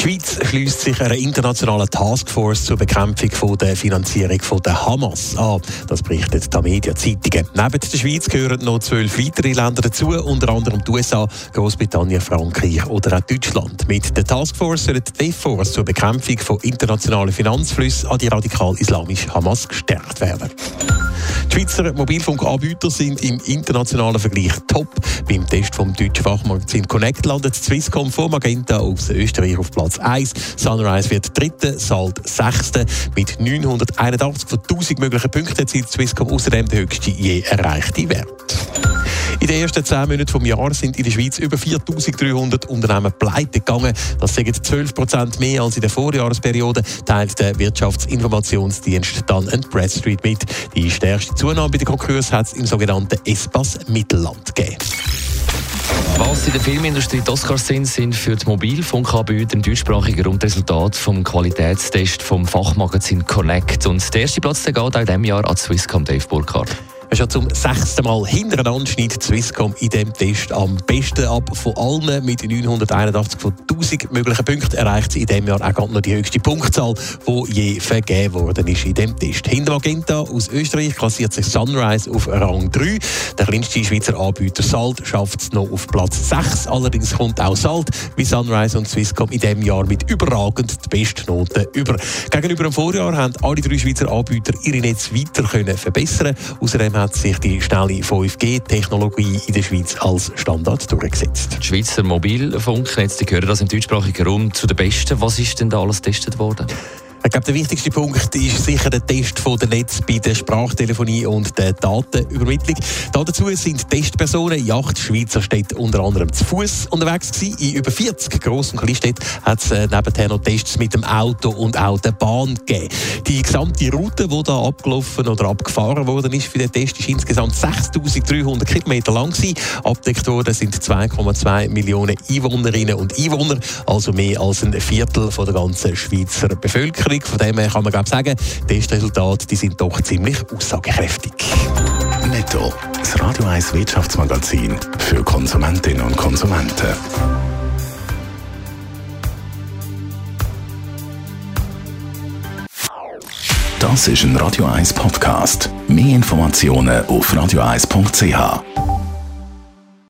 Die Schweiz schließt sich einer internationalen Taskforce zur Bekämpfung von der Finanzierung von der Hamas an. Das berichtet die Medienzeitungen. Neben der Schweiz gehören noch zwölf weitere Länder dazu, unter anderem die USA, Großbritannien, Frankreich oder auch Deutschland. Mit der Taskforce soll die DEFORS zur Bekämpfung von internationalen Finanzflüssen an die radikal-islamische Hamas gestärkt werden. Die Schweizer Mobilfunkanbieter sind im internationalen Vergleich top. Beim Test vom deutschen Fachmagazin Connect landet Swisscom vor Magenta aus Österreich auf Platz 1. Sunrise wird dritte, Salt sechste. Mit 981 von 1000 möglichen Punkten erzielt Swisscom außerdem den höchsten je erreichten Wert. In den ersten zehn Monaten des Jahres sind in der Schweiz über 4300 Unternehmen pleite gegangen. Das sind 12 Prozent mehr als in der Vorjahresperiode, teilt der Wirtschaftsinformationsdienst dann Press Street mit. Die stärkste Zunahme bei den Konkurs hat es im sogenannten Espas Mittelland gegeben. Was in der Filmindustrie die Oscars sind, sind für die Mobilfunkanbieter im deutschsprachigen Raum Resultat vom Qualitätstest vom Fachmagazin Connect. Und der erste Platz der geht auch in diesem Jahr an Swisscom Dave Burkhardt. Schon zum sechsten Mal hintereinander schneidet Swisscom in diesem Test am besten ab von allen. Mit 981 von 1000 möglichen Punkten erreicht sie in diesem Jahr auch noch die höchste Punktzahl, die je vergeben worden ist in diesem Test. Hinter Magenta aus Österreich klassiert sich Sunrise auf Rang 3. Der kleinste Schweizer Anbieter Salt schafft es noch auf Platz 6. Allerdings kommt auch Salt wie Sunrise und Swisscom in diesem Jahr mit überragend die besten Noten über. Gegenüber dem Vorjahr haben alle drei Schweizer Anbieter ihre Netze weiter können verbessern. Außerdem hat sich die schnelle 5G-Technologie in der Schweiz als Standard durchgesetzt. Die Schweizer Mobilfunknetze gehören das im deutschsprachigen Raum zu den besten. Was ist denn da alles getestet worden? Ich glaube, der wichtigste Punkt ist sicher der Test von der Netz bei der Sprachtelefonie und der Datenübermittlung. Dazu sind Testpersonen in acht Schweizer Städten unter anderem zu Fuß unterwegs gewesen. In über 40 Gross- und Kleinstädten hat es äh, nebenher noch Tests mit dem Auto und auch der Bahn gegeben. Die gesamte Route, die da abgelaufen oder abgefahren worden ist für den Test, ist insgesamt 6'300 Kilometer lang gewesen. Abdeckt worden sind 2,2 Millionen Einwohnerinnen und Einwohner, also mehr als ein Viertel von der ganzen Schweizer Bevölkerung. Bevölkerung. Von dem her kann man sagen, die Testresultate die sind doch ziemlich aussagekräftig. Netto, das Radio 1 Wirtschaftsmagazin für Konsumentinnen und Konsumenten. Das ist ein Radio 1 Podcast. Mehr Informationen auf radio1.ch.